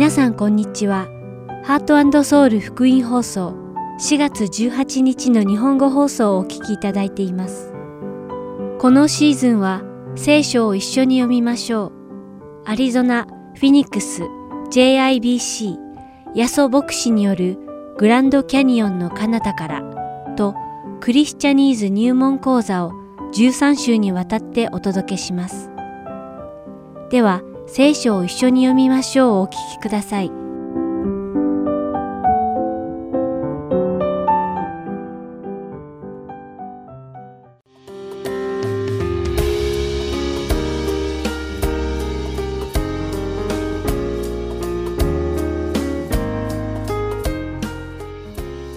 皆さんこんにちは。ハートソウル福音放送4月18日の日本語放送をお聞きいただいています。このシーズンは聖書を一緒に読みましょう。アリゾナ、フィニックス、JIBC、ヤソ牧師によるグランドキャニオンの彼方からとクリスチャニーズ入門講座を13週にわたってお届けします。では、聖書を一緒に読みましょうお聞きください。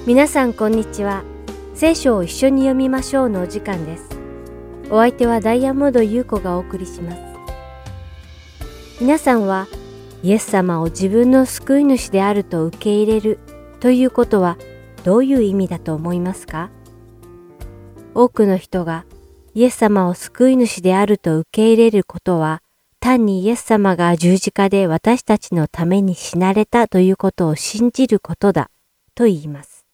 皆さんこんにちは。聖書を一緒に読みましょうのお時間です。お相手はダイヤモンド優子がお送りします。皆さんはイエス様を自分の救い主であると受け入れるということはどういう意味だと思いますか？多くの人がイエス様を救い主であると受け入れることは単にイエス様が十字架で私たちのために死なれたということを信じることだと言います。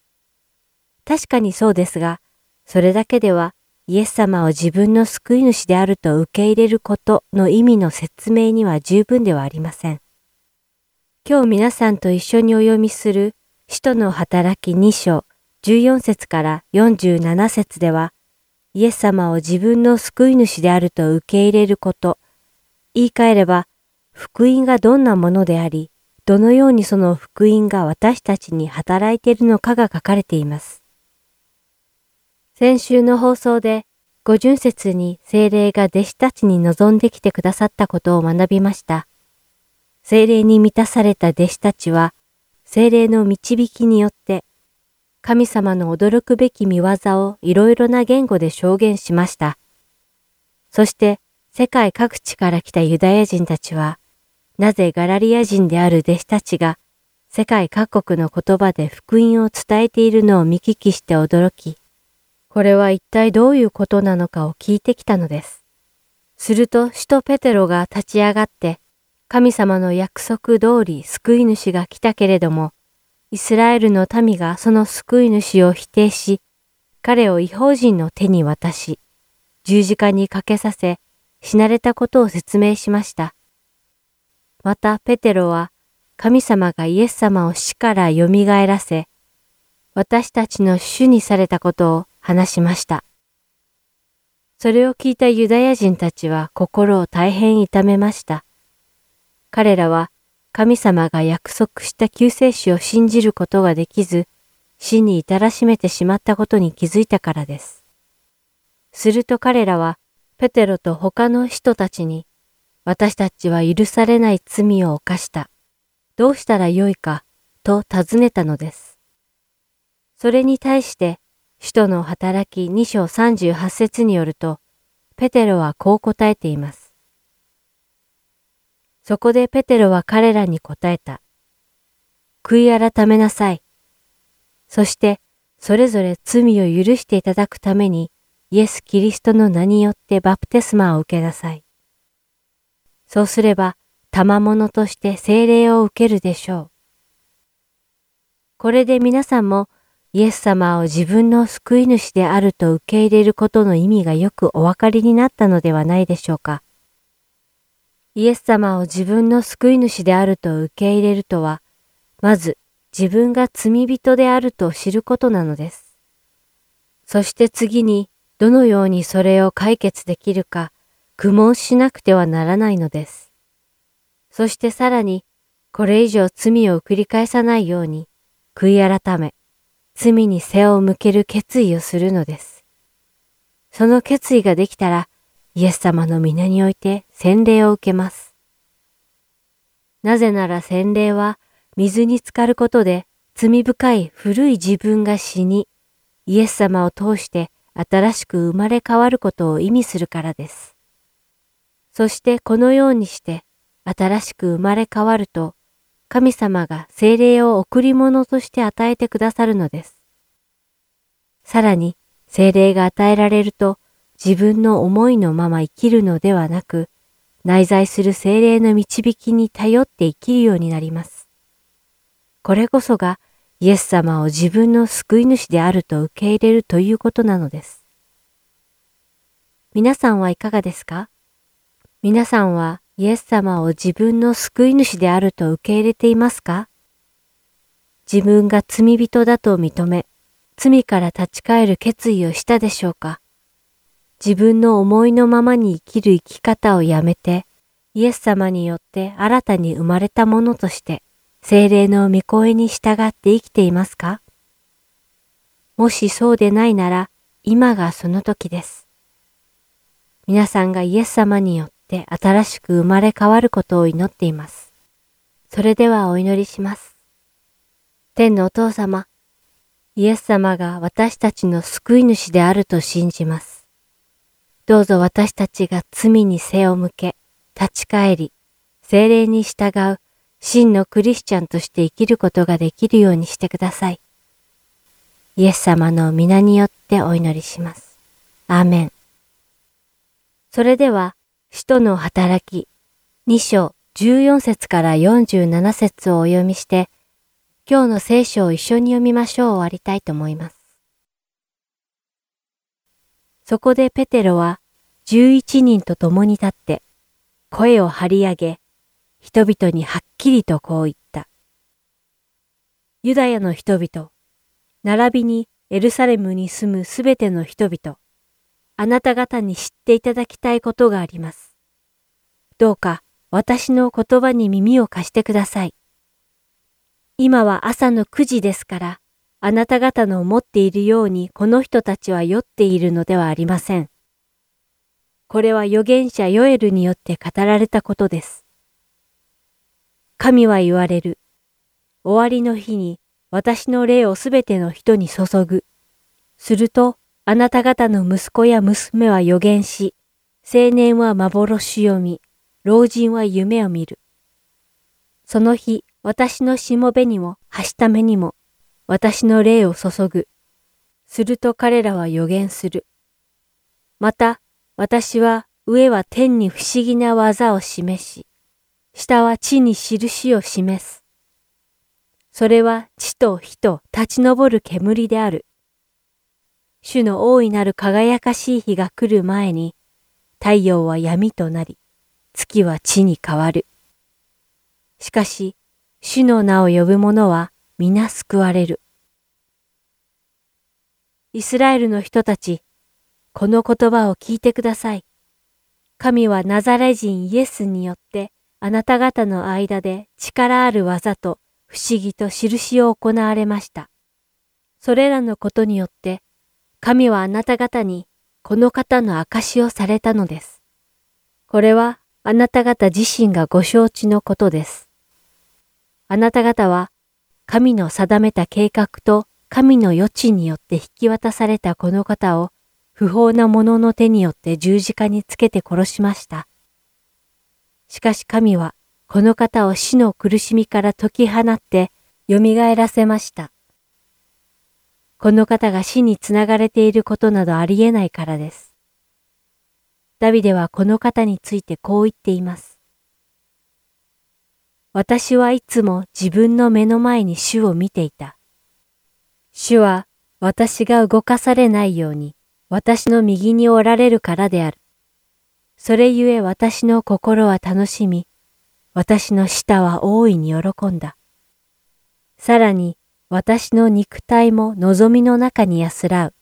確かにそうですが、それだけではイエス様を自分の救い主であると受け入れることの意味の説明には十分ではありません。今日皆さんと一緒にお読みする使徒の働き2章14節から47節では、イエス様を自分の救い主であると受け入れること、言い換えれば、福音がどんなものであり、どのようにその福音が私たちに働いているのかが書かれています。先週の放送で、五巡節に精霊が弟子たちに望んできてくださったことを学びました。精霊に満たされた弟子たちは、精霊の導きによって、神様の驚くべき見業をいろいろな言語で証言しました。そして、世界各地から来たユダヤ人たちは、なぜガラリア人である弟子たちが、世界各国の言葉で福音を伝えているのを見聞きして驚き、これは一体どういうことなのかを聞いてきたのです。すると使徒ペテロが立ち上がって、神様の約束通り救い主が来たけれども、イスラエルの民がその救い主を否定し、彼を違法人の手に渡し、十字架にかけさせ、死なれたことを説明しました。またペテロは、神様がイエス様を死から蘇らせ、私たちの主にされたことを話しました。それを聞いたユダヤ人たちは心を大変痛めました。彼らは神様が約束した救世主を信じることができず、死に至らしめてしまったことに気づいたからです。すると彼らは、ペテロと他の人たちに、私たちは許されない罪を犯した。どうしたらよいか、と尋ねたのです。それに対して使徒の働き2章38節によると、ペテロはこう答えています。そこでペテロは彼らに答えた。悔い改めなさい。そして、それぞれ罪を許していただくために、イエス・キリストの名によってバプテスマを受けなさい。そうすれば、賜物として聖霊を受けるでしょう。これで皆さんもイエス様を自分の救い主であると受け入れることの意味がよくお分かりになったのではないでしょうか。イエス様を自分の救い主であると受け入れるとは、まず自分が罪人であると知ることなのです。そして次にどのようにそれを解決できるか苦悶しなくてはならないのです。そしてさらにこれ以上罪を繰り返さないように悔い改め、罪に背を向ける決意をするのです。その決意ができたら、イエス様の皆において洗礼を受けます。なぜなら洗礼は水に浸かることで罪深い古い自分が死に、イエス様を通して新しく生まれ変わることを意味するからです。そしてこのようにして新しく生まれ変わると神様が精霊を贈り物として与えてくださるのです。さらに、精霊が与えられると、自分の思いのまま生きるのではなく、内在する精霊の導きに頼って生きるようになります。これこそがイエス様を自分の救い主であると受け入れるということなのです。皆さんはいかがですか？皆さんはイエス様を自分の救い主であると受け入れていますか？自分が罪人だと認め、罪から立ち返る決意をしたでしょうか？自分の思いのままに生きる生き方をやめて、イエス様によって新たに生まれたものとして、精霊の御声に従って生きていますか？もしそうでないなら、今がその時です。皆さんがイエス様によってて新しく生まれ変わることを祈っています。それではお祈りします。天のお父様、イエス様が私たちの救い主であると信じます。どうぞ私たちが罪に背を向け、立ち返り、精霊に従う真のクリスチャンとして生きることができるようにしてください。イエス様の皆によってお祈りします。アーメン。それでは、使徒の働き、2章14節から47節をお読みして、今日の聖書を一緒に読みましょう終わりたいと思います。そこでペテロは11人と共に立って声を張り上げ人々にはっきりとこう言った。ユダヤの人々、並びにエルサレムに住むすべての人々、あなた方に知っていただきたいことがあります。どうか私の言葉に耳を貸してください。今は朝の9時ですから、あなた方の思っているようにこの人たちは酔っているのではありません。これは預言者ヨエルによって語られたことです。神は言われる。終わりの日に私の霊をすべての人に注ぐ。すると、あなた方の息子や娘は予言し、青年は幻読み、老人は夢を見る。その日、私のしもべにも、はしためにも、私の霊を注ぐ。すると彼らは予言する。また、私は上は天に不思議な技を示し、下は地に印を示す。それは地と火と立ち上る煙である。主の大いなる輝かしい日が来る前に、太陽は闇となり、月は地に変わる。しかし、主の名を呼ぶ者は皆救われる。イスラエルの人たち、この言葉を聞いてください。神はナザレ人イエスによってあなた方の間で力ある技と不思議と印を行われました。それらのことによって、神はあなた方にこの方の証をされたのです。これはあなた方自身がご承知のことです。あなた方は神の定めた計画と神の余地によって引き渡されたこの方を不法な者の手によって十字架につけて殺しました。しかし神はこの方を死の苦しみから解き放って蘇らせました。この方が死につながれていることなどありえないからです。ダビデはこの方についてこう言っています。私はいつも自分の目の前に主を見ていた。主は私が動かされないように私の右におられるからである。それゆえ私の心は楽しみ、私の舌は大いに喜んだ。さらに私の肉体も望みの中に安らう。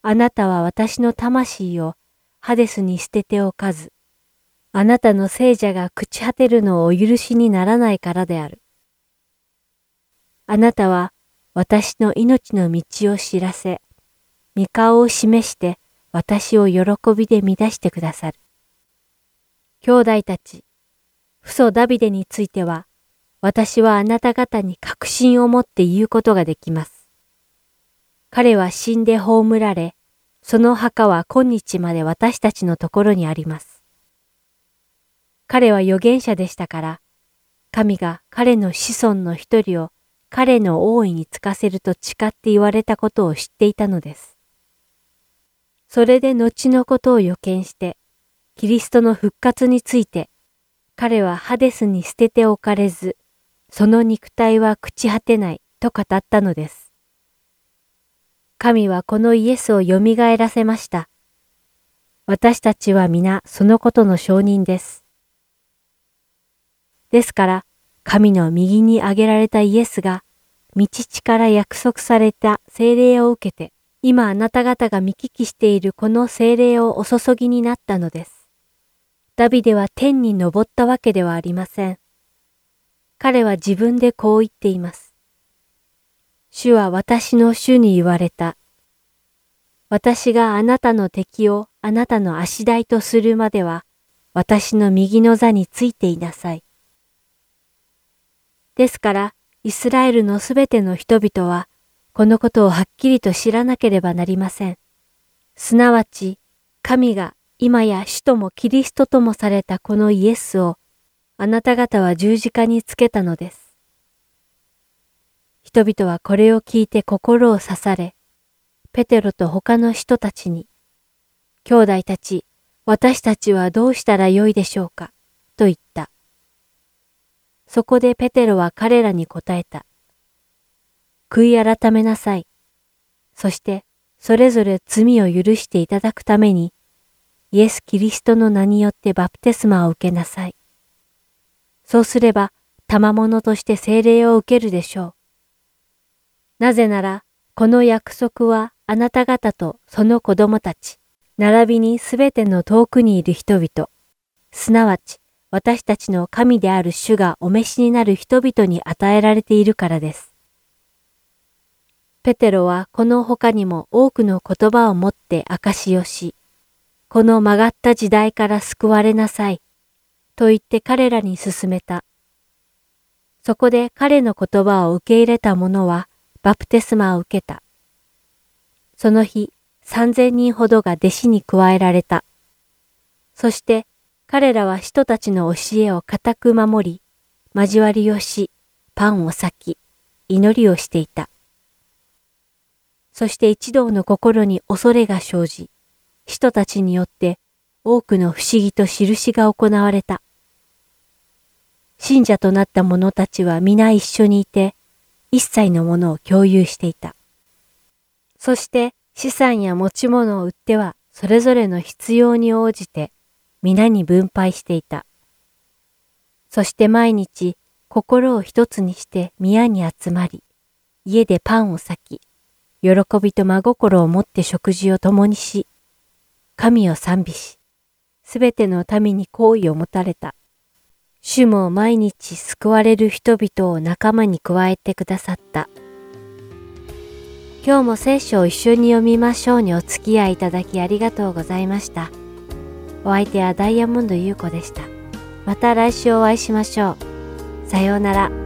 あなたは私の魂をハデスに捨てておかず、あなたの聖者が朽ち果てるのをお許しにならないからである。あなたは私の命の道を知らせ、御顔を示して私を喜びで満たしてくださる。兄弟たち、父祖ダビデについては、私はあなた方に確信を持って言うことができます。彼は死んで葬られ、その墓は今日まで私たちのところにあります。彼は預言者でしたから、神が彼の子孫の一人を彼の王位につかせると誓って言われたことを知っていたのです。それで後のことを予見して、キリストの復活について、彼はハデスに捨てておかれず、その肉体は朽ち果てないと語ったのです。神はこのイエスを蘇らせました。私たちは皆そのことの証人です。ですから、神の右に挙げられたイエスが、道地から約束された精霊を受けて、今あなた方が見聞きしているこの精霊をお注ぎになったのです。ダビデは天に昇ったわけではありません。彼は自分でこう言っています。主は私の主に言われた。私があなたの敵をあなたの足台とするまでは、私の右の座についていなさい。ですから、イスラエルのすべての人々は、このことをはっきりと知らなければなりません。すなわち、神が今や主ともキリストともされたこのイエスを、あなた方は十字架につけたのです。人々はこれを聞いて心を刺され、ペテロと他の人たちに、兄弟たち、私たちはどうしたらよいでしょうか、と言った。そこでペテロは彼らに答えた。悔い改めなさい。そして、それぞれ罪を許していただくために、イエス・キリストの名によってバプテスマを受けなさい。そうすれば、賜物として聖霊を受けるでしょう。なぜなら、この約束はあなた方とその子供たち、並びにすべての遠くにいる人々、すなわち私たちの神である主がお召しになる人々に与えられているからです。ペテロはこの他にも多くの言葉を持って証しをし、この曲がった時代から救われなさい、と言って彼らに勧めた。そこで彼の言葉を受け入れた者は、バプテスマを受けた。その日、三千人ほどが弟子に加えられた。そして彼らは人たちの教えを固く守り、交わりをし、パンを裂き、祈りをしていた。そして一同の心に恐れが生じ、人たちによって多くの不思議と印が行われた。信者となった者たちは皆一緒にいて、一切のものを共有していた。そして資産や持ち物を売ってはそれぞれの必要に応じて皆に分配していた。そして毎日心を一つにして宮に集まり、家でパンを裂き、喜びと真心を持って食事を共にし、神を賛美し、すべての民に好意を持たれた。主も毎日救われる人々を仲間に加えてくださった。今日も聖書を一緒に読みましょうにお付き合いいただきありがとうございました。お相手はダイヤモンド優子でした。また来週お会いしましょう。さようなら。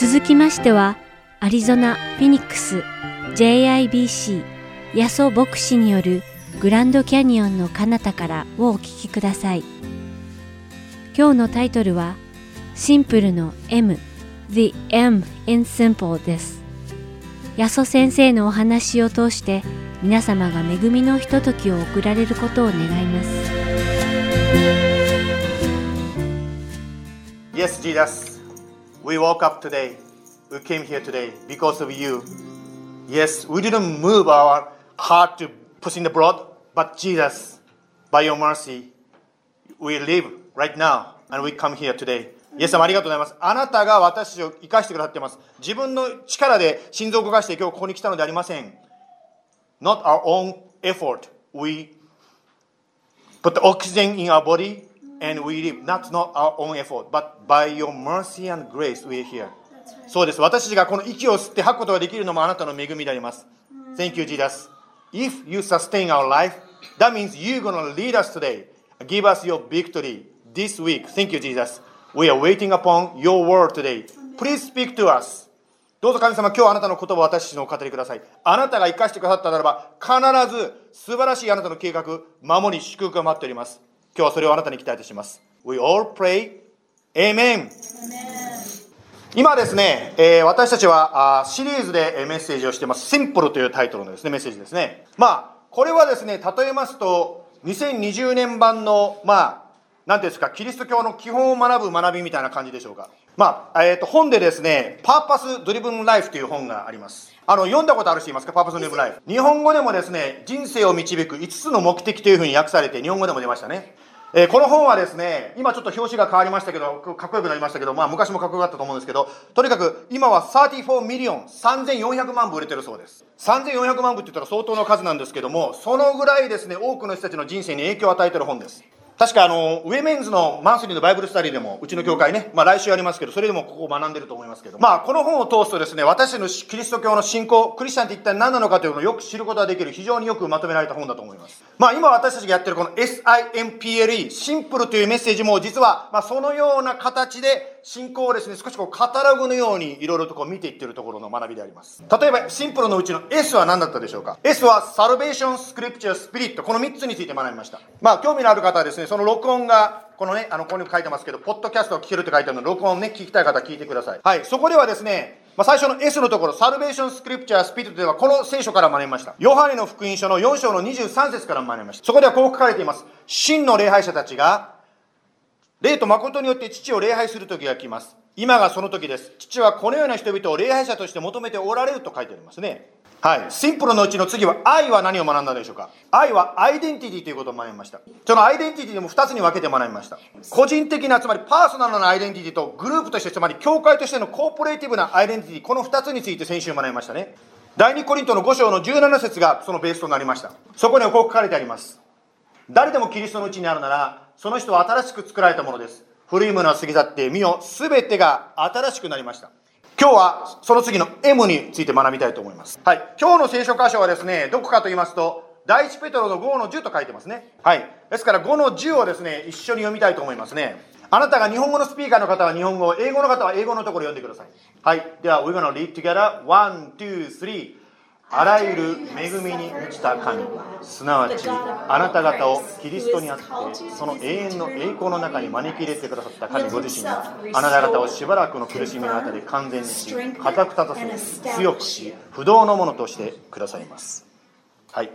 続きましては、アリゾナ・フィニックス JIBC ヤソ牧師によるグランドキャニオンの彼方からをお聞きください。今日のタイトルは、シンプルの M The M in Simple です。ヤソ先生のお話を通して皆様が恵みのひとときを送られることを願います。Yes, Jesus. We woke up today. We came here today because of you. Yes, we didn't move our heart to push in the blood, but Jesus, by your mercy, we live right now and we come here today. イエス様ありがとうございます。あなたが私を生かしてくださっています。自分の力で心臓を動かして今日ここに来たのでありません。Not our own effort. We put the oxygen in our body and we live. That's not our own effort, but by your mercy and grace we are here. そうです。私たちがこの息を吸って吐くことができるのもあなたの恵みであります。Thank you, Jesus. If you sustain our life, that means you're going to lead us today. Give us your victory this week. Thank you, Jesus. We are waiting upon your word today. Please speak to us. どうぞ神様、今日あなたの言葉を私たちにお語りください。あなたが生かしてくださったならば、必ず素晴らしいあなたの計画、守り、祝福が待っております。今日はそれをあなたに期待いたします。We all pray. Amen. 今ですね、えー私たちはあシリーズでメッセージをしています。シンプルというタイトルのですね、メッセージですね。まあ、これはですね、例えますと、2020年版の、まあ、なんですか、キリスト教の基本を学ぶ学びみたいな感じでしょうか。まあ、えっ、と、本でですね、パーパスドリブンライフという本があります。あの、読んだことある人いますか？パーパスドリブンライフ。日本語でもですね、人生を導く5つの目的というふうに訳されて、日本語でも出ましたね。えーこの本はですね、今ちょっと表紙が変わりましたけど、かっこよくなりましたけど、まあ昔もかっこよかったと思うんですけど、とにかく今は34 million、3400万部売れてるそうです。3400万部って言ったら相当の数なんですけども、そのぐらいですね、多くの人たちの人生に影響を与えてる本です。確かあの、 women's の monthly の Bible study でも、うちの教会ね、まあ来週ありますけど、それでもここを学んでると思いますけど、まあこの本を通すとですね、私のキリスト教の信仰、クリスチャンって一体何なのかというのをよく知ることができる、非常によくまとめられた本だと思います。まあ今私たちがやってるこの SIMPLE、シンプルというメッセージも実は、まあそのような形で信仰をですね、少しこうカタログのようにいろいろとこう見ていってるところの学びであります。例えばシンプルのうちの S は何だったでしょうか ?S は Salvation, Scripture, Spirit。この3つについて学びました。まあ興味のある方はですね、その録音が、このね、あの、ここに書いてますけど、ポッドキャストを聞けるって書いてあるので、録音ね、聞きたい方聞いてください。はい、そこではですね、まあ、最初の S のところ、サルベーションスクリプチャースピリットではこの聖書から学びました。ヨハネの福音書の4章の23節から学びました。そこではこう書かれています。真の礼拝者たちが、霊と誠によって父を礼拝する時が来ます。今がその時です。父はこのような人々を礼拝者として求めておられると書いてありますね。はい。シンプルのうちの次は愛は何を学んだでしょうか？愛はアイデンティティということを学びました。そのアイデンティティでも2つに分けて学びました。個人的な、つまりパーソナルなアイデンティティとグループとして、つまり教会としてのコーポレーティブなアイデンティティ、この2つについて先週学びましたね。第2コリントの5章の17節がそのベースとなりました。そこにはこう書かれてあります。誰でもキリストのうちにあるなら、その人は新しく作られたものです。古いものは過ぎ去って、見よ、すべてが新しくなりました。今日はその次の M について学びたいと思います。はい。今日の聖書箇所はですね、どこかと言いますと、第一ペトロの5の10と書いてますね。はい。ですから5の10をですね、一緒に読みたいと思いますね。あなたが日本語のスピーカーの方は日本語、英語の方は英語のところを読んでください。はい。では、we're gonna read together. One, two, three. あらゆる恵みに満ちた神、すなわちあなた方をキリストにあって、その永遠の栄光の中に招き入れてくださった神ご自身があなた方をしばらくの苦しみのあたり完全にし、固く立たせ、強くし、不動のものとしてくださいます。はい。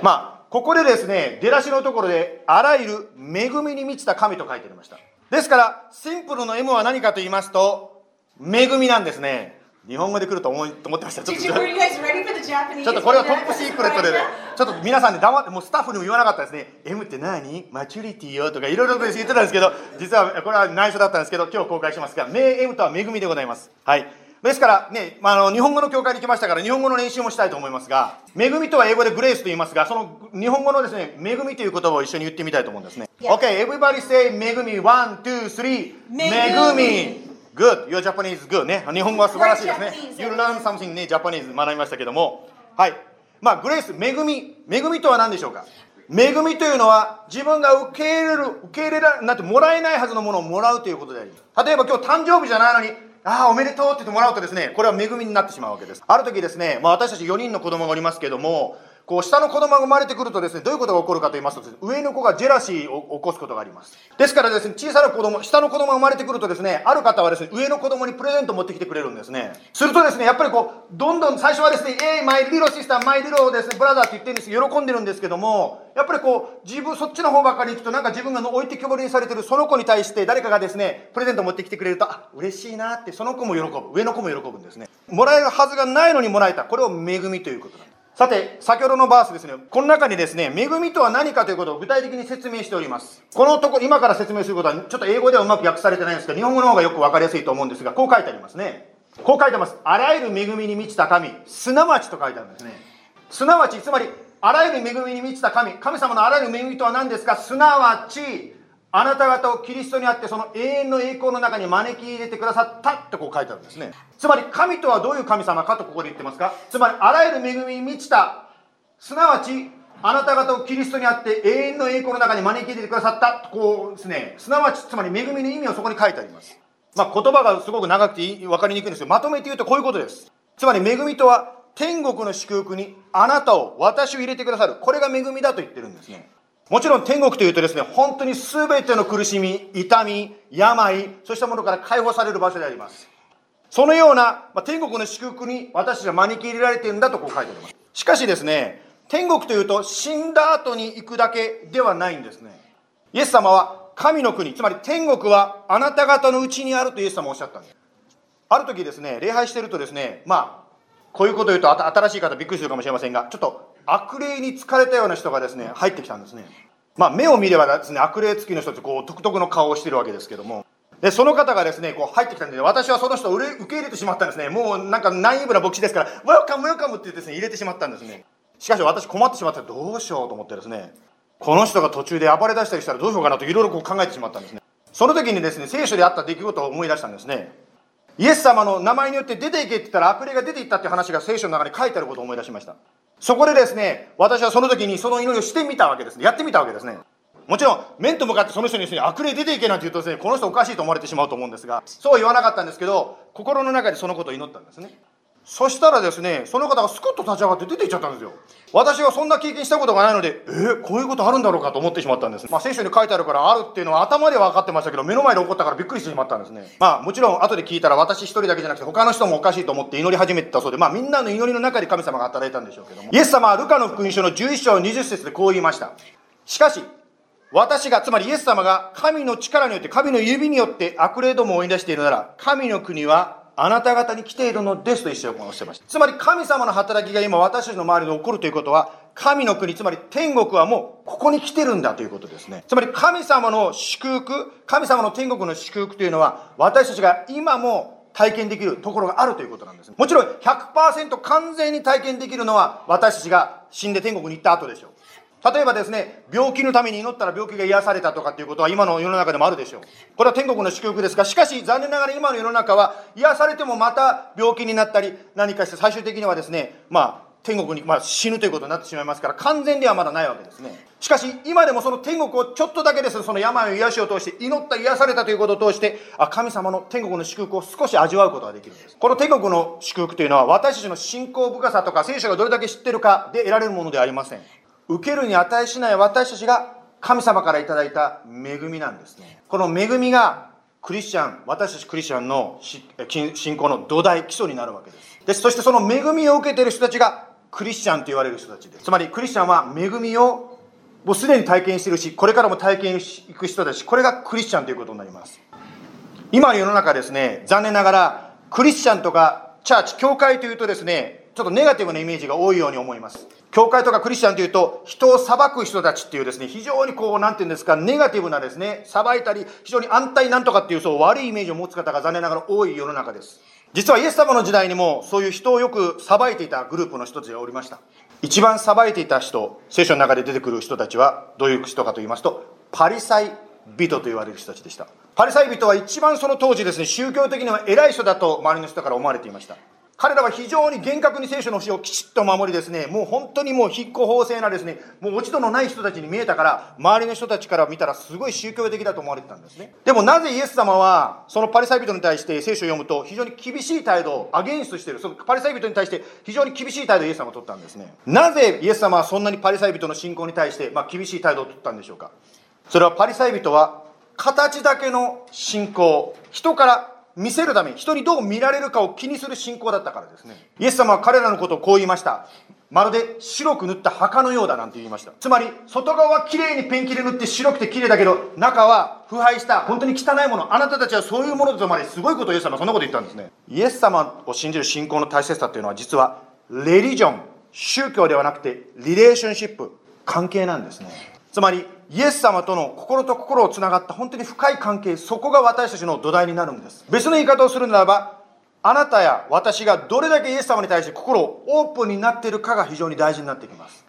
まあ、ここでですね、出だしのところで、あらゆる恵みに満ちた神と書いてありました。ですから、シンプルの M は何かと言いますと、恵みなんですね。日本語で来ると思いと思ってました。ちょっと?ちょっとこれはトップ?シークレットでね、ちょっと皆さんで黙って、もうスタッフにも言わなかったですね。M って何？マチュリティよとかいろいろと言ってたんですけど、実はこれは内緒だったんですけど、今日公開しますが、名 M とは恵みでございます。はい。ですからね、まあ、あの日本語の教会に来ましたから日本語の練習もしたいと思いますが、恵みとは英語でグレースと言いますが、その日本語のですね、恵みという言葉を一緒に言ってみたいと思うんですね。Yeah. Okay, everybody say 恵み、one, two, three, 恵み。Good. Your Japanese good ね。日本語は素晴らしいですね. You learn something ね、Japanese 学びましたけども。はい。まあ、グレース、恵み。恵みとは何でしょうか？恵みというのは自分が受け入れる、受け入れらなんてもらえないはずのものをもらうということであります。例えば今日誕生日じゃないのに、ああ、おめでとうって言ってもらうとですね、これは恵みになってしまうわけです。ある時ですね、まあ私たち4人の子供がおりますけども、こう下の子供が生まれてくるとですね、どういうことが起こるかと言いますとですね、上の子がジェラシーを起こすことがあります。ですからですね、小さな子供、下の子供が生まれてくるとですね、ある方はですね、上の子供にプレゼントを持ってきてくれるんですね。するとですね、やっぱりこう、どんどん最初はですね、えい、マイリロシスター、マイリロですね、ブラザーって言ってるんです喜んでるんですけども、やっぱりこう、自分、そっちの方ばっかり行くと、なんか自分が置いてきぼりにされてるその子に対して誰かがですね、プレゼントを持ってきてくれると、あ、嬉しいなって、その子も喜ぶ。上の子も喜ぶんですね。もらえるはずがないのにもらえた。これを恵みということなんです。さて、先ほどのバースですね、この中にですね、恵みとは何かということを具体的に説明しております。このとこ、今から説明することは、ちょっと英語ではうまく訳されてないんですが、日本語の方がよくわかりやすいと思うんですが、こう書いてありますね。こう書いてます。あらゆる恵みに満ちた神、すなわちと書いてあるんですね。すなわち、つまり、あらゆる恵みに満ちた神、神様のあらゆる恵みとは何ですか？すなわち、あなた方をキリストにあってその永遠の栄光の中に招き入れてくださったってこう書いてあるんですね。つまり神とはどういう神様かとここで言ってますか？つまりあらゆる恵みに満ちた、すなわちあなた方をキリストにあって永遠の栄光の中に招き入れてくださったとこうですね、すなわちつまり恵みの意味をそこに書いてあります。まあ言葉がすごく長くて分かりにくいんですけど、まとめて言うとこういうことです。つまり恵みとは天国の祝福にあなたを私を入れてくださる。これが恵みだと言ってるんですね。もちろん天国というとですね、本当に全ての苦しみ、痛み、病、そうしたものから解放される場所であります。そのような、まあ、天国の祝福に私たちは招き入れられているんだとこう書いてあります。しかしですね、天国というと死んだ後に行くだけではないんですね。イエス様は神の国、つまり天国はあなた方のうちにあるとイエス様はおっしゃったんです。ある時ですね、礼拝してるとですね、まあ、こういうことを言うと新しい方びっくりするかもしれませんが、ちょっと悪霊に疲れたような人がですね、入ってきたんですね。まあ、目を見ればですね、悪霊付きの人ってこう、独特の顔をしてるわけですけども、で、その方がですね、こう入ってきたんで、私はその人を受け入れてしまったんですね。もうなんかナイーブな牧師ですから、ウェルカムウェルカムってですね、入れてしまったんですね。しかし私困ってしまって、どうしようと思ってですね、この人が途中で暴れ出したりしたらどうしようかなといろいろこう考えてしまったんですね。その時にですね、聖書であった出来事を思い出したんですね。イエス様の名前によって出ていけって言ったら悪霊が出ていったっていう話が聖書の中に書いてあることを思い出しました。そこでですね、私はその時にその祈りをしてみたわけですね。やってみたわけですね。もちろん、面と向かってその人にですね、悪霊出ていけなんて言うとですね、この人おかしいと思われてしまうと思うんですが、そう言わなかったんですけど、心の中でそのことを祈ったんですね。そしたらですね、その方がスクッと立ち上がって出て行っちゃったんですよ。私はそんな経験したことがないので、えー、こういうことあるんだろうかと思ってしまったんです。まあ、聖書に書いてあるからあるっていうのは頭では分かってましたけど、目の前で起こったからびっくりしてしまったんですね。まあ、もちろん後で聞いたら私一人だけじゃなくて他の人もおかしいと思って祈り始めてたそうで、まあみんなの祈りの中で神様が働いたんでしょうけども。イエス様はルカの福音書の11章20節でこう言いました。しかし、私が、つまりイエス様が神の力によって、神の指によって悪霊どもを追い出しているなら、神の国はあなた方に来ているのですと一緒におっしゃいました。つまり神様の働きが今私たちの周りで起こるということは、神の国、つまり天国はもうここに来てるんだということですね。つまり神様の祝福、神様の天国の祝福というのは、私たちが今も体験できるところがあるということなんです。もちろん100%完全に体験できるのは私たちが死んで天国に行った後でしょう。例えばですね、病気のために祈ったら病気が癒されたとかっていうことは今の世の中でもあるでしょう。これは天国の祝福ですが、しかし残念ながら今の世の中は癒されてもまた病気になったり何かして最終的にはですね、まあ天国に、まあ、死ぬということになってしまいますから完全ではまだないわけですね。しかし今でもその天国をちょっとだけですその病を癒しを通して祈った癒されたということを通してあ神様の天国の祝福を少し味わうことができるんです。この天国の祝福というのは私たちの信仰深さとか聖書がどれだけ知ってるかで得られるものではありません。受けるに値しない私たちが神様からいただいた恵みなんですね。この恵みがクリスチャン、私たちクリスチャンの信仰の土台、基礎になるわけです。でそしてその恵みを受けている人たちがクリスチャンと言われる人たちです。つまりクリスチャンは恵みをもうすでに体験しているし、これからも体験していく人たち、これがクリスチャンということになります。今の世の中ですね、残念ながらクリスチャンとかチャーチ、教会というとですね、ちょっとネガティブなイメージが多いように思います。教会とかクリスチャンというと、人を裁く人たちっていうですね、非常にこう、なんていうんですか、ネガティブなですね、裁いたり、非常に安泰なんとかっていう、そう悪いイメージを持つ方が残念ながら多い世の中です。実はイエス様の時代にも、そういう人をよく裁いていたグループの一つがおりました。一番裁いていた人、聖書の中で出てくる人たちは、どういう人かと言いますと、パリサイ人と言われる人たちでした。パリサイ人は一番その当時ですね、宗教的には偉い人だと周りの人から思われていました。彼らは非常に厳格に聖書の教えをきちっと守りですね、もう本当にもう筆行法制なですね、もう落ち度のない人たちに見えたから、周りの人たちから見たらすごい宗教的だと思われてたんですね。でもなぜイエス様は、そのパリサイ人に対して聖書を読むと、非常に厳しい態度をアゲンストしている、そのパリサイ人に対して非常に厳しい態度をイエス様は取ったんですね。なぜイエス様はそんなにパリサイ人の信仰に対して、まあ、厳しい態度を取ったんでしょうか。それはパリサイ人は、形だけの信仰、人から見せるため人にどう見られるかを気にする信仰だったからですね。イエス様は彼らのことをこう言いました。まるで白く塗った墓のようだなんて言いました。つまり外側は綺麗にペンキで塗って白くて綺麗だけど中は腐敗した本当に汚いもの。あなたたちはそういうものだとまですごいことをイエス様そんなこと言ったんですね。イエス様を信じる信仰の大切さっていうのは実はレリジョン宗教ではなくてリレーションシップ関係なんですね。つまりイエス様との心と心をつながった本当に深い関係、そこが私たちの土台になるんです。別の言い方をするならば、あなたや私がどれだけイエス様に対して心をオープンになっているかが非常に大事になってきます。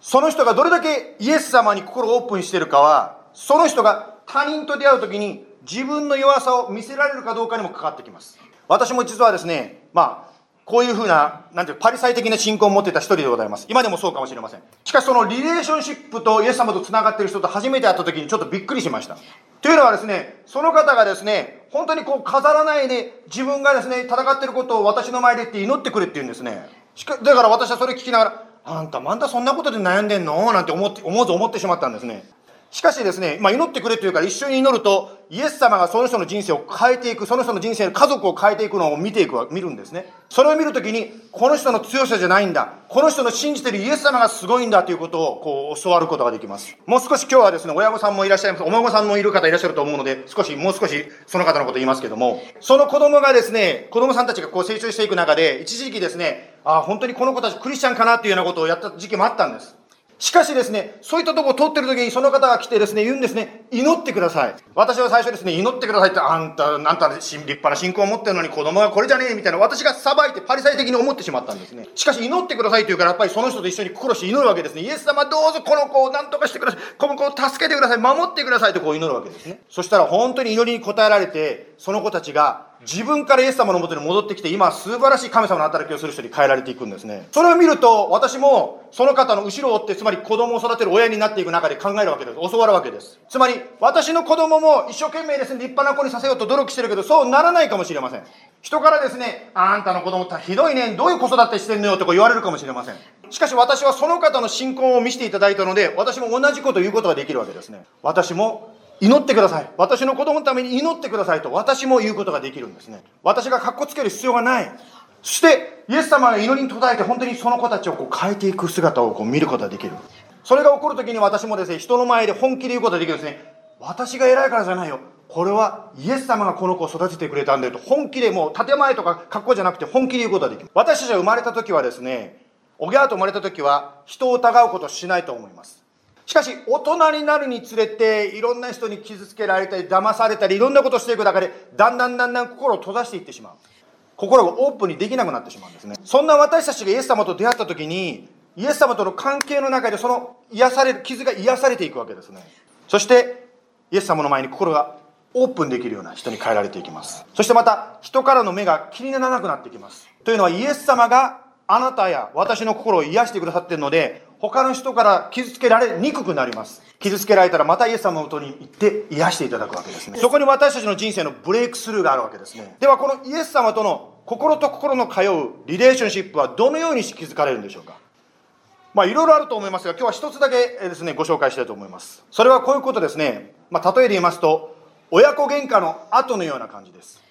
その人がどれだけイエス様に心をオープンしているかは、その人が他人と出会う時に自分の弱さを見せられるかどうかにも関わってきます。私も実はですね、まあ、こういうふうな、なんていうパリサイ的な信仰を持っていた一人でございます。今でもそうかもしれません。しかしそのリレーションシップとイエス様と繋がっている人と初めて会った時にちょっとびっくりしました。というのはですね、その方がですね、本当にこう飾らないで自分がですね、戦っていることを私の前でって祈ってくれって言うんですね。しかだから私はそれ聞きながら、あんたまだそんなことで悩んでんの？なんて思って、思わず思ってしまったんですね。しかしですね、まあ、祈ってくれというから一緒に祈ると、イエス様がその人の人生を変えていく、その人の人生、家族を変えていくのを見ていく、見るんですね。それを見るときに、この人の強さじゃないんだ。この人の信じてるイエス様がすごいんだということを、こう、教わることができます。もう少し今日はですね、親御さんもいらっしゃいます。お孫さんもいる方いらっしゃると思うので、少し、もう少しその方のこと言いますけども、その子供がですね、子供さんたちがこう成長していく中で、一時期ですね、ああ、本当にこの子たちクリスチャンかなっていうようなことをやった時期もあったんです。しかしですね、そういったとこを通ってる時にその方が来てですね、言うんですね、祈ってください。私は最初ですね、祈ってくださいって、あんた、あんた立派な信仰を持ってるのに子供がこれじゃねえみたいな、私が裁いてパリサイ的に思ってしまったんですね。しかし祈ってくださいというから、やっぱりその人と一緒に心して祈るわけですね。イエス様どうぞこの子を何とかしてください。この子を助けてください。守ってくださいとこう祈るわけですね。そしたら本当に祈りに応えられて、その子たちが自分からイエス様のもとに戻ってきて、今素晴らしい神様の働きをする人に変えられていくんですね。それを見ると、私もその方の後ろを追って、つまり子供を育てる親になっていく中で考えるわけです。教わるわけです。つまり、私の子供も一生懸命ですね、立派な子にさせようと努力してるけど、そうならないかもしれません。人からですね、あんたの子供ってひどいね、どういう子育てしてんのよってこう言われるかもしれません。しかし私はその方の信仰を見せていただいたので、私も同じことを言うことができるわけですね。私も祈ってください。私の子供のために祈ってくださいと私も言うことができるんですね。私が格好つける必要がない。そして、イエス様が祈りに途絶えて本当にその子たちをこう変えていく姿をこう見ることができる。それが起こるときに私もですね、人の前で本気で言うことができるんですね。私が偉いからじゃないよ。これはイエス様がこの子を育ててくれたんだよと本気でもう建前とか格好じゃなくて本気で言うことができる。私たちが生まれた時はですね、おぎゃーと生まれた時は人を疑うことしないと思います。しかし、大人になるにつれて、いろんな人に傷つけられたり、騙されたり、いろんなことをしていく中で、だんだんだんだん心を閉ざしていってしまう。心がオープンにできなくなってしまうんですね。そんな私たちがイエス様と出会った時に、イエス様との関係の中で、その癒される、傷が癒されていくわけですね。そして、イエス様の前に心がオープンできるような人に変えられていきます。そしてまた、人からの目が気にならなくなってきます。というのは、イエス様があなたや私の心を癒してくださっているので、他の人から傷つけられにくくなります。傷つけられたらまたイエス様のもとに行って癒していただくわけですね。そこに私たちの人生のブレイクスルーがあるわけですね。ではこのイエス様との心と心の通うリレーションシップはどのように築かれるんでしょうかまあいろいろあると思いますが、今日は一つだけえーですね、ご紹介したいと思います。それはこういうことですね。まあ例えで言いますと、親子喧嘩の後のような感じです。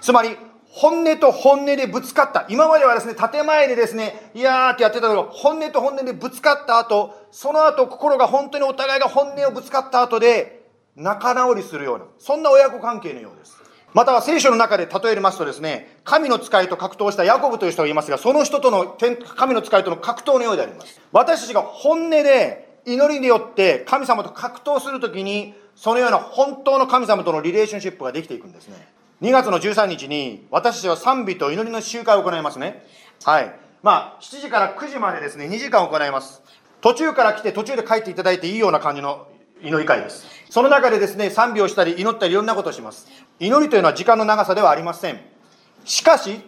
つまり、本音と本音でぶつかった。今まではですね、建前でですね、いやーってやってたけど、本音と本音でぶつかった後、その後心が本当にお互いが本音をぶつかった後で、仲直りするような、そんな親子関係のようです。または聖書の中で例えますとですね、神の使いと格闘したヤコブという人がいますが、その人との、神の使いとの格闘のようであります。私たちが本音で祈りによって神様と格闘するときに、そのような本当の神様とのリレーションシップができていくんですね。2月の13日に私たちは賛美と祈りの集会を行いますね。はい。まあ、7時から9時までですね、2時間行います。途中から来て途中で帰っていただいていいような感じの祈り会です。その中でですね、賛美をしたり祈ったりいろんなことをします。祈りというのは時間の長さではありません。しかし、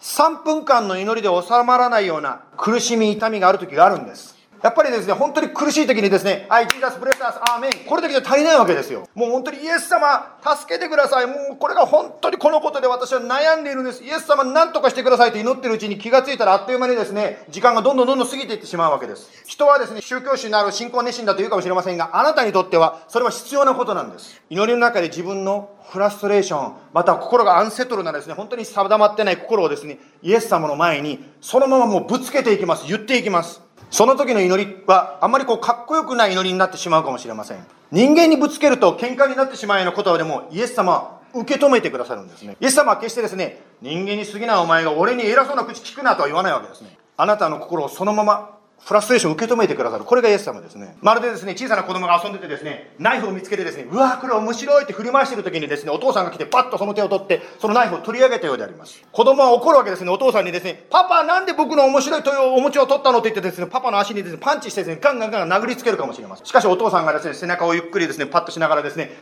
3分間の祈りで収まらないような苦しみ、痛みがある時があるんです。やっぱりですね、本当に苦しい時にですね、はい、 Jesus, bless us, amen。これだけじゃ足りないわけですよ。もう本当にイエス様、助けてください。もうこれが本当にこのことで私は悩んでいるんです。イエス様、何とかしてくださいと祈ってるうちに気がついたらあっという間にですね、時間がどんどんどんどん過ぎていってしまうわけです。人はですね、宗教師になる信仰熱心だと言うかもしれませんが、あなたにとってはそれは必要なことなんです。祈りの中で自分のフラストレーション、また心が unsettle なですね、本当に定まってない心をですね、イエス様の前に、そのままもうぶつけていきます。言っていきます。その時の祈りは、あんまりこう、かっこよくない祈りになってしまうかもしれません。人間にぶつけると喧嘩になってしまうようなことでも、イエス様は受け止めてくださるんですね。イエス様は決してですね、人間に過ぎないお前が俺に偉そうな口聞くなとは言わないわけですね。あなたの心をそのままフラストレーションを受け止めてくださる。これがイエス様ですね。まるでですね、小さな子供が遊んでてですね、ナイフを見つけてですね、うわこれ面白いって振り回してる時にですね、お父さんが来てパッとその手を取って、そのナイフを取り上げたようであります。子供は怒るわけですね、お父さんにですね、パパなんで僕の面白いというお餅を取ったのって言ってですね、パパの足にですね、パンチしてですね、ガンガンガン殴りつけるかもしれません。しかしお父さんがですね、背中をゆっくりですね、パッとしながらですね、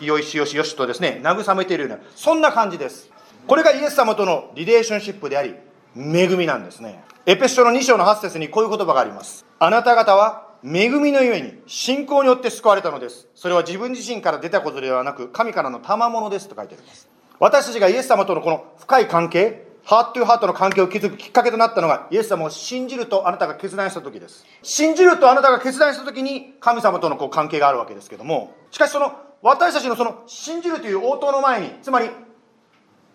よしよしよしとですね、慰めているような、そんな感じです。これがイエス様とのリレーションシップであり、恵みなんですね。エペス書の2章の8節にこういう言葉があります。あなた方は恵みのゆえに信仰によって救われたのです。それは自分自身から出たことではなく、神からの賜物ですと書いてあります。私たちがイエス様とのこの深い関係、ハートゥハートの関係を築くきっかけとなったのが、イエス様を信じるとあなたが決断した時です。信じるとあなたが決断した時に、神様とのこう関係があるわけですけども、しかしその、私たちのその、信じるという応答の前に、つまり、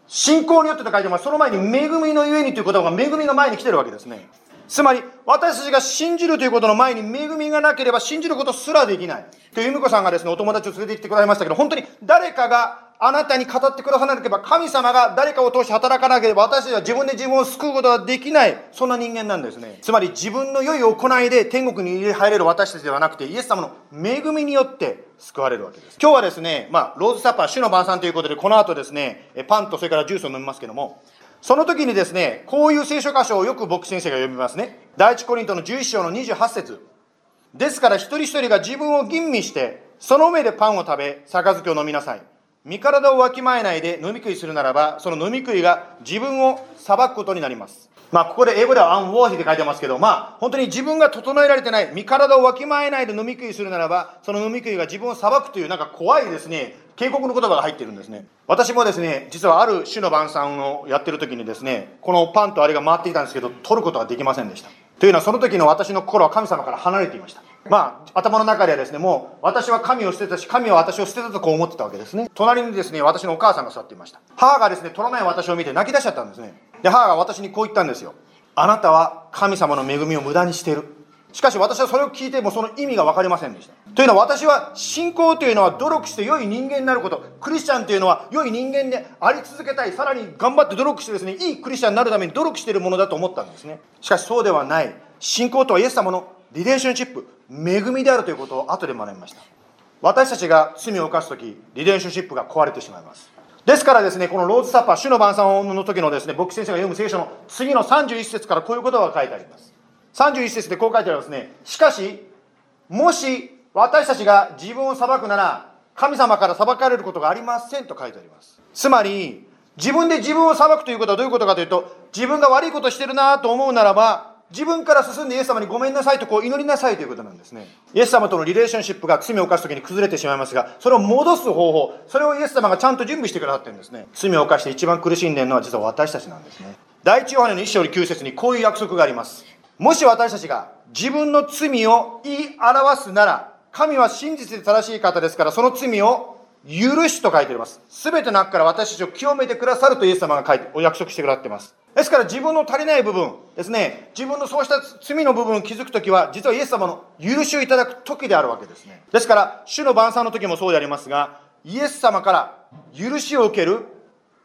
信仰によってと書いてます。その前に恵みのゆえにという言葉が恵みが前に来てるわけですね。つまり、私たちが信じるということの前に恵みがなければ信じることすらできない。という由美子さんがですね、お友達を連れてきてくださいましたけど、本当に誰かがあなたに語ってくださなければ、神様が誰かを通して働かなければ、私たちは自分で自分を救うことができない、そんな人間なんですね。つまり自分の良い行いで天国に入れる私たちではなくて、イエス様の恵みによって救われるわけです。今日はですね、まあ、ローズサッパー、主の晩餐ということで、この後ですね、パンとそれからジュースを飲みますけども、その時にですね、こういう聖書箇所をよく僕先生が読みますね。第一コリントの11章の28節ですから一人一人が自分を吟味して、その上でパンを食べ、杯を飲みなさい。身体をわきまえないで飲み食いするならば、その飲み食いが自分を裁くことになります。まあ、ここで英語ではアンウォーヒーって書いてますけど、まあ、本当に自分が整えられてない、身体をわきまえないで飲み食いするならば、その飲み食いが自分を裁くという、なんか怖いですね、警告の言葉が入ってるんですね。私もですね、実はある種の晩餐をやってる時にですね、このパンとあれが回っていたんですけど、取ることができませんでした。というのは、その時の私の心は神様から離れていました。まあ、頭の中ではですね、もう、私は神を捨てたし、神は私を捨てたとこう思ってたわけですね。隣にですね、私のお母さんが座っていました。母がですね、取らない私を見て泣き出しちゃったんですね。で、母が私にこう言ったんですよ。あなたは神様の恵みを無駄にしている。しかし私はそれを聞いてもその意味が分かりませんでした。というのは私は信仰というのは努力して良い人間になること。クリスチャンというのは良い人間であり続けたい。さらに頑張って努力してですね、いいクリスチャンになるために努力しているものだと思ったんですね。しかしそうではない。信仰とはイエス様のリレーションシップ、恵みであるということを後で学びました。私たちが罪を犯すとき、リレーションシップが壊れてしまいます。ですからですね、このローズサッパー、主の晩餐の時のですね、牧師先生が読む聖書の次の31節からこういうことが書いてあります。31節でこう書いてありますね。しかし、もし私たちが自分を裁くなら、神様から裁かれることがありませんと書いてあります。つまり、自分で自分を裁くということはどういうことかというと、自分が悪いことしてるなと思うならば、自分から進んでイエス様にごめんなさいとこう祈りなさいということなんですね。イエス様とのリレーションシップが罪を犯すときに崩れてしまいますが、それを戻す方法、それをイエス様がちゃんと準備してくださってるんですね。罪を犯して一番苦しんでるのは実は私たちなんですね。第一ヨハネの一章より9節にこういう約束があります。もし私たちが自分の罪を言い表すなら、神は真実で正しい方ですから、その罪を許しと書いてあります。すべての悪から私たちを清めてくださるとイエス様が書いて、お約束してくださっています。ですから自分の足りない部分ですね、自分のそうした罪の部分を気づくときは、実はイエス様の許しをいただく時であるわけですね。ですから、主の晩餐の時もそうでありますが、イエス様から許しを受ける、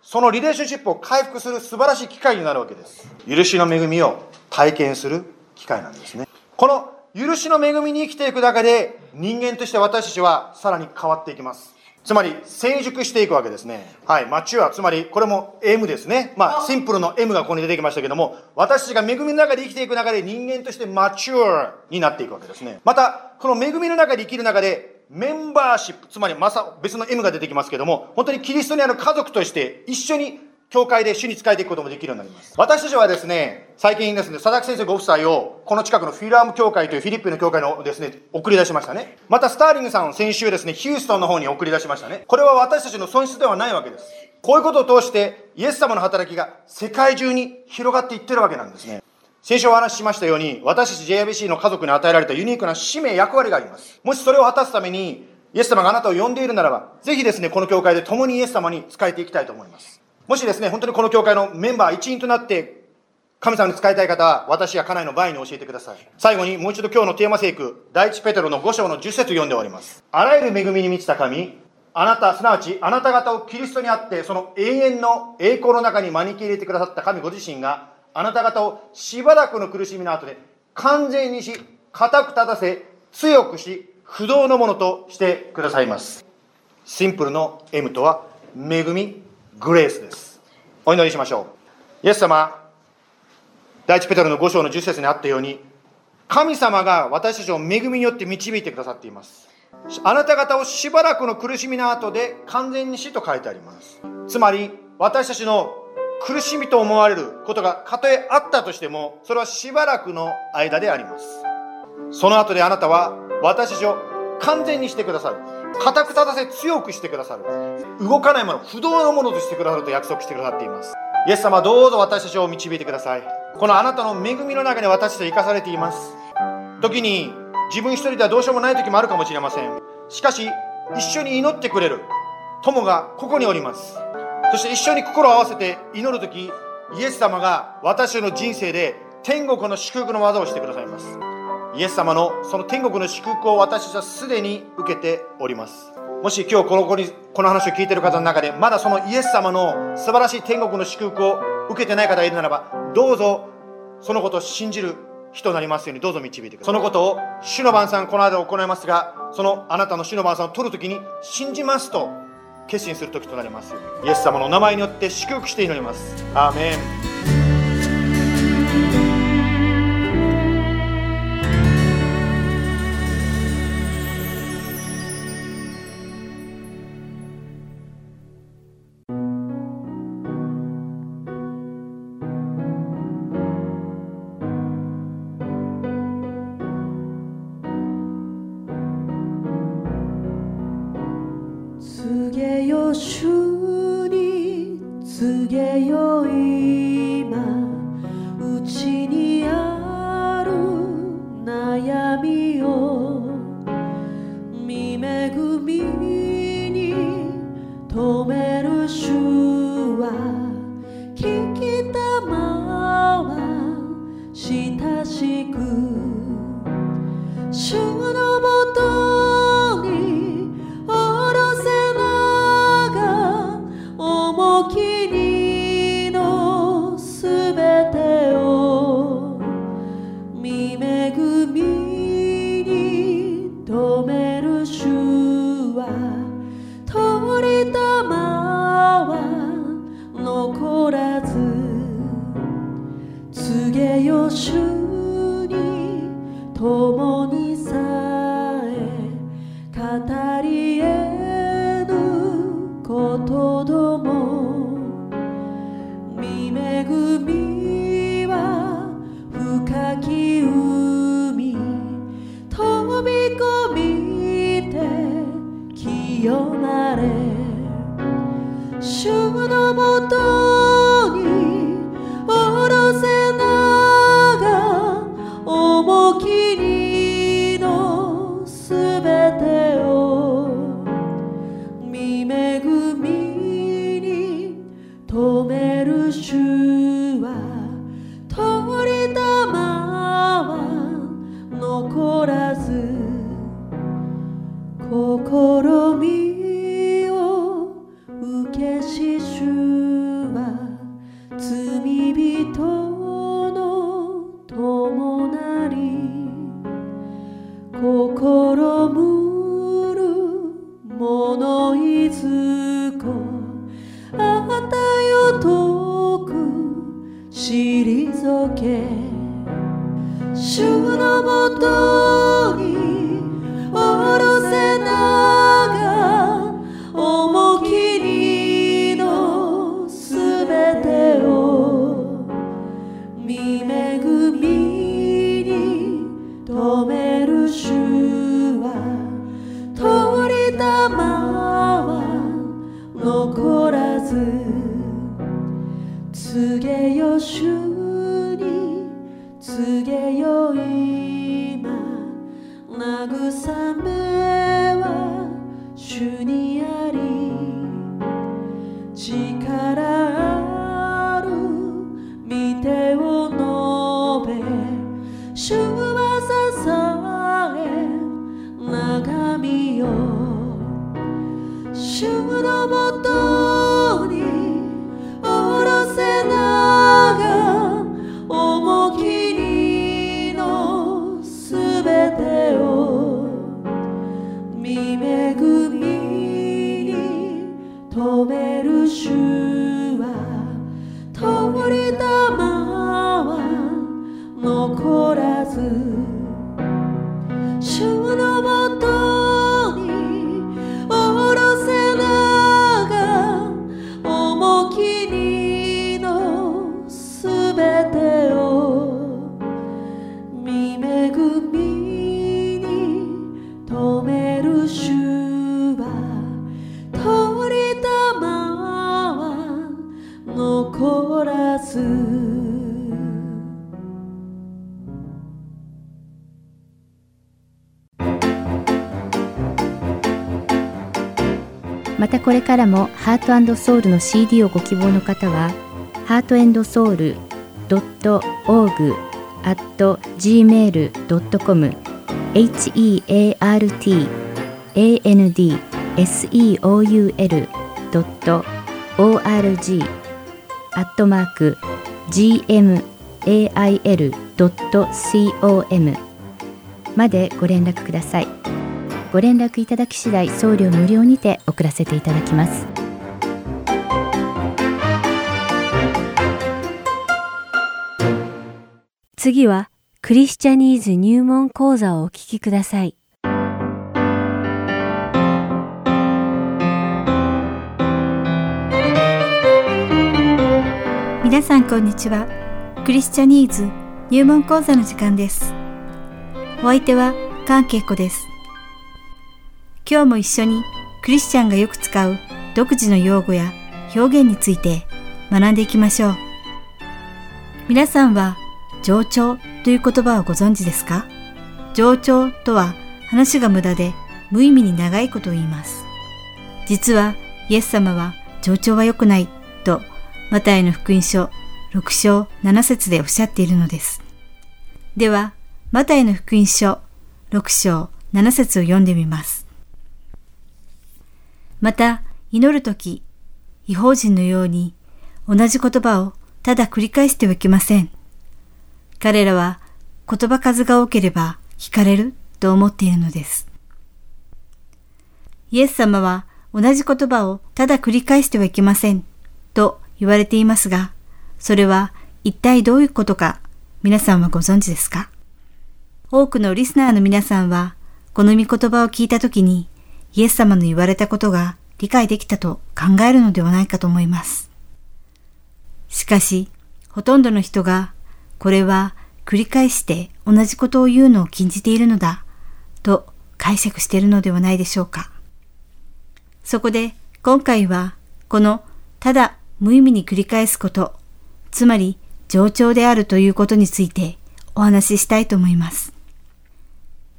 そのリレーションシップを回復する素晴らしい機会になるわけです。許しの恵みを体験する機会なんですね。この許しの恵みに生きていく中で、人間として私たちはさらに変わっていきます。つまり、成熟していくわけですね。はい。マチュア、つまり、これも M ですね。まあ、シンプルの M がここに出てきましたけども、私たちが恵みの中で生きていく中で人間としてマチュアになっていくわけですね。また、この恵みの中で生きる中で、メンバーシップ、つまり、まさ、別の M が出てきますけども、本当にキリストにある家族として一緒に教会で主に仕えていくこともできるようになります。私たちはですね、最近ですね、佐々木先生ご夫妻を、この近くのフィラーム教会というフィリッピンの教会のですね、送り出しましたね。また、スターリングさんを先週ですね、ヒューストンの方に送り出しましたね。これは私たちの損失ではないわけです。こういうことを通して、イエス様の働きが世界中に広がっていってるわけなんですね。先週お話ししましたように、私たち JIBC の家族に与えられたユニークな使命、役割があります。もしそれを果たすために、イエス様があなたを呼んでいるならば、ぜひですね、この教会で共にイエス様に仕えていきたいと思います。もしですね、本当にこの教会のメンバー一員となって、神様に仕えたい方は、私や家内の場合に教えてください。最後に、もう一度今日のテーマ聖句、第一ペテロの5章の10節読んでおります。あらゆる恵みに満ちた神、あなた、すなわち、あなた方をキリストにあって、その永遠の栄光の中に招き入れてくださった神ご自身が、あなた方をしばらくの苦しみの後で、完全にし、固く立たせ、強くし、不動のものとしてくださいます。シンプルの M とは、恵み、グレースです。お祈りしましょう。イエス様、第一ペテロの5章の10節にあったように、神様が私たちを恵みによって導いてくださっています。あなた方をしばらくの苦しみの後で完全に死と書いてあります。つまり、私たちの苦しみと思われることがたとえあったとしても、それはしばらくの間であります。その後であなたは私たちを完全にしてくださる。固く立たせ強くしてくださる。動かないもの、不動のものとしてくださると約束してくださっています。イエス様どうぞ私たちを導いてください。このあなたの恵みの中に私たちは生かされています。時に自分一人ではどうしようもない時もあるかもしれません。しかし、一緒に祈ってくれる友がここにおります。そして一緒に心を合わせて祈る時、イエス様が私の人生で天国の祝福の技をしてくださいます。イエス様のその天国の祝福を私たちはすでに受けております。もし今日この子にこの話を聞いている方の中でまだそのイエス様の素晴らしい天国の祝福を受けてない方がいるならばどうぞそのことを信じる人になりますようにどうぞ導いてください。そのことを主の晩餐この間行いますがそのあなたの主の晩餐を取るときに信じますと決心する時となりますイエス様のお名前によって祝福して祈ります。アーメン。was true. 褒めるもハートソウルの CD をご希望の方は、heartandsoul.org.gmail.com heartandseoul.org アットマーク gmail.com までご連絡ください。ご連絡いただき次第送料無料にて送らせていただきます。次はクリスチャニーズ入門講座をお聞きください。皆さんこんにちは。クリスチャニーズ入門講座の時間です。お相手は関恵子です。今日も一緒にクリスチャンがよく使う独自の用語や表現について学んでいきましょう。皆さんは冗長という言葉をご存知ですか？冗長とは話が無駄で無意味に長いことを言います。実はイエス様は冗長は良くないとマタイの福音書6章7節でおっしゃっているのです。では、マタイの福音書6章7節を読んでみます。また、祈るとき、違法人のように同じ言葉をただ繰り返してはいけません。彼らは言葉数が多ければ聞かれると思っているのです。イエス様は同じ言葉をただ繰り返してはいけませんと言われていますが、それは一体どういうことか皆さんはご存知ですか？多くのリスナーの皆さんはこの御言葉を聞いたときにイエス様の言われたことが理解できたと考えるのではないかと思います。しかし、ほとんどの人がこれは繰り返して同じことを言うのを禁じているのだと解釈しているのではないでしょうか。そこで今回はこのただ無意味に繰り返すこと、つまり冗長であるということについてお話ししたいと思います。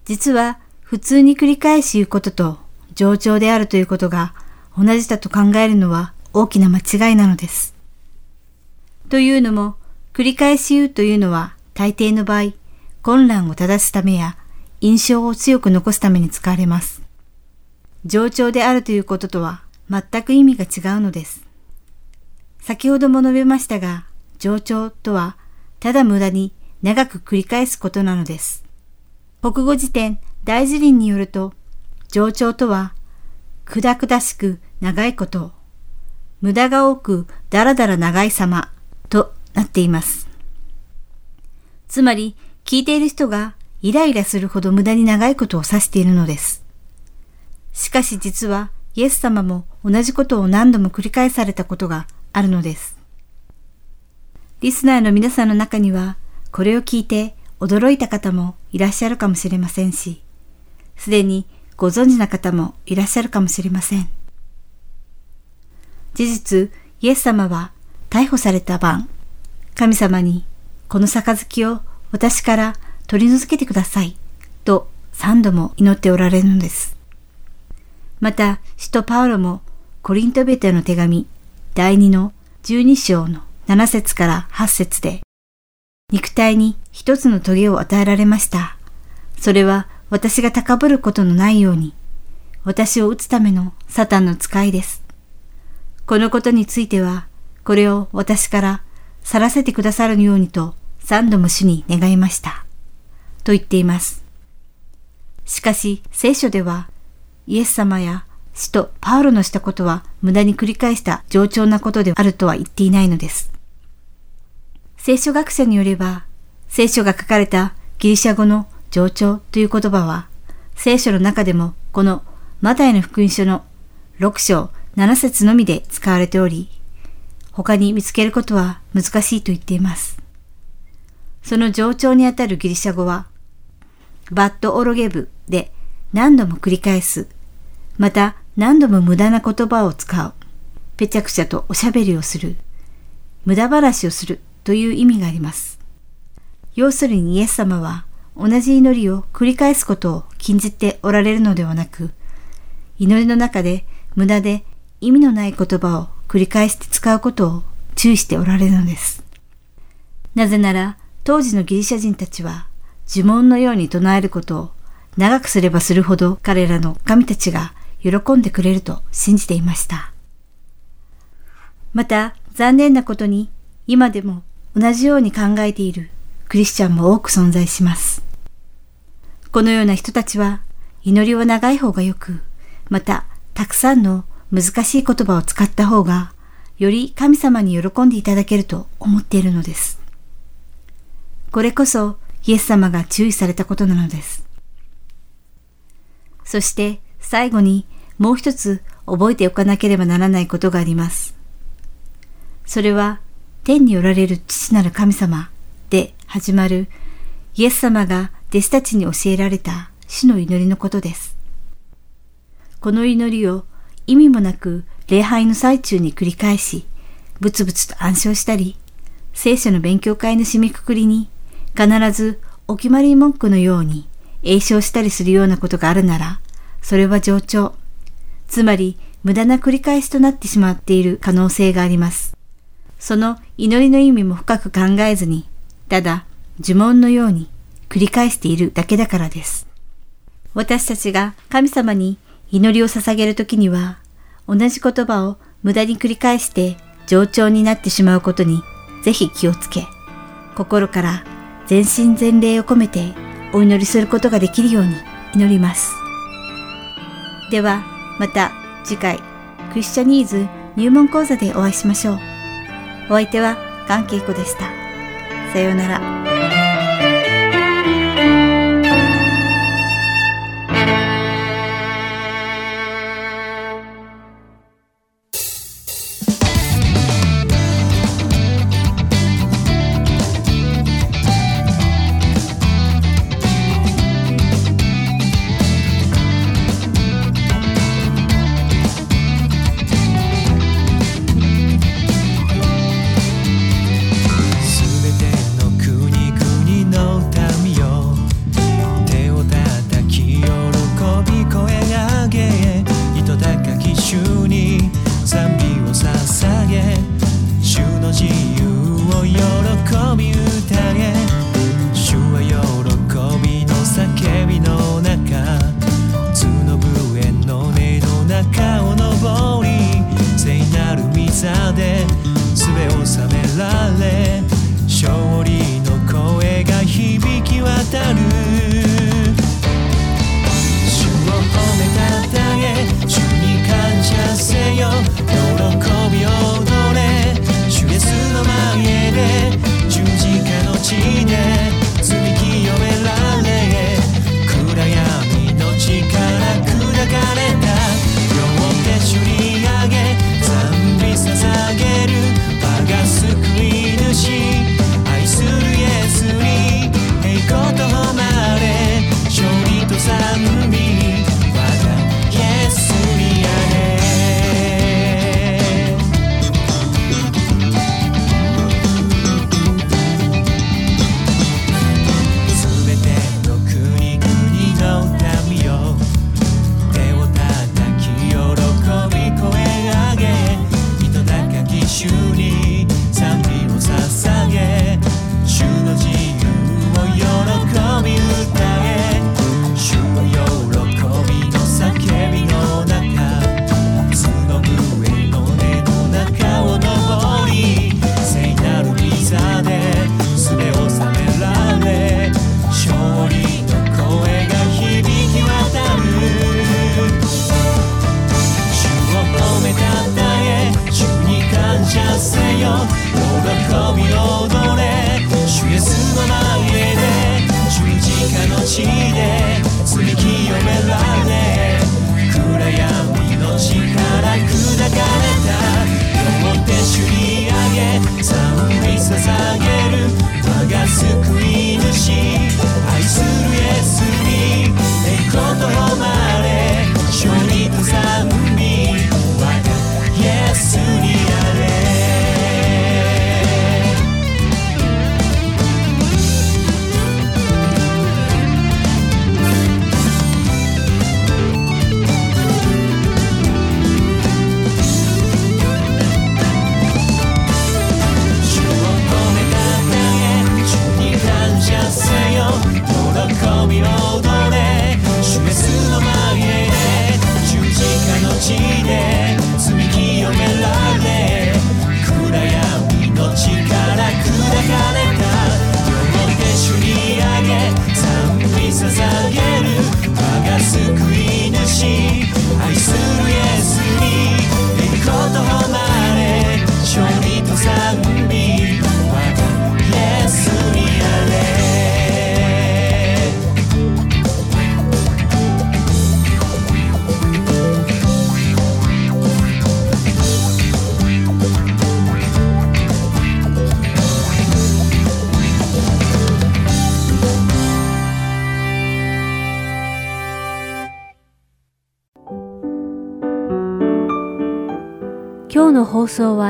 実は普通に繰り返し言うことと冗長であるということが同じだと考えるのは大きな間違いなのです。というのも繰り返し言うというのは大抵の場合混乱を正すためや印象を強く残すために使われます。冗長であるということとは全く意味が違うのです。先ほども述べましたが、冗長とはただ無駄に長く繰り返すことなのです。国語辞典大辞林によると、冗長とは、くだくだしく長いこと、無駄が多くだらだら長い様となっています。つまり、聞いている人がイライラするほど無駄に長いことを指しているのです。しかし実は、イエス様も同じことを何度も繰り返されたことがあるのです。リスナーの皆さんの中には、これを聞いて驚いた方もいらっしゃるかもしれませんし、すでにご存知な方もいらっしゃるかもしれません。事実、イエス様は逮捕された晩、神様に、この杯を私から取り除けてください、と三度も祈っておられるのです。また、使徒パウロもコリントベテの手紙第2の12章の7節から8節で、肉体に一つの棘を与えられました。それは私が高ぶることのないように、私を打つためのサタンの使いです。このことについては、これを私から去らせてくださるようにと三度も主に願いました。と言っています。しかし聖書では、イエス様や使徒パウロのしたことは無駄に繰り返した冗長なことであるとは言っていないのです。聖書学者によれば、聖書が書かれたギリシャ語の冗長という言葉は、聖書の中でもこのマタイの福音書の6章7節のみで使われており、他に見つけることは難しいと言っています。その冗長にあたるギリシャ語は、バッドオロゲブで何度も繰り返す、また何度も無駄な言葉を使う、ぺちゃくちゃとおしゃべりをする、無駄話をするという意味があります。要するにイエス様は同じ祈りを繰り返すことを禁じておられるのではなく、祈りの中で無駄で意味のない言葉を繰り返して使うことを注意しておられるのです。なぜなら当時のギリシャ人たちは呪文のように唱えることを長くすればするほど彼らの神たちが喜んでくれると信じていました。また残念なことに今でも同じように考えているクリスチャンも多く存在します。このような人たちは祈りは長い方がよく、またたくさんの難しい言葉を使った方がより神様に喜んでいただけると思っているのです。これこそイエス様が注意されたことなのです。そして最後にもう一つ覚えておかなければならないことがあります。それは天におられる父なる神様始まるイエス様が弟子たちに教えられた主の祈りのことです。この祈りを意味もなく礼拝の最中に繰り返し、ブツブツと暗唱したり、聖書の勉強会の締めくくりに必ずお決まり文句のように詠唱したりするようなことがあるなら、それは冗長。つまり無駄な繰り返しとなってしまっている可能性があります。その祈りの意味も深く考えずに、ただ呪文のように繰り返しているだけだからです。私たちが神様に祈りを捧げるときには、同じ言葉を無駄に繰り返して冗長になってしまうことにぜひ気をつけ、心から全身全霊を込めてお祈りすることができるように祈ります。では、また次回、クリスチャニーズ入門講座でお会いしましょう。お相手は関係子でした。さようなら。捧げる。我が救い主。愛するイエス。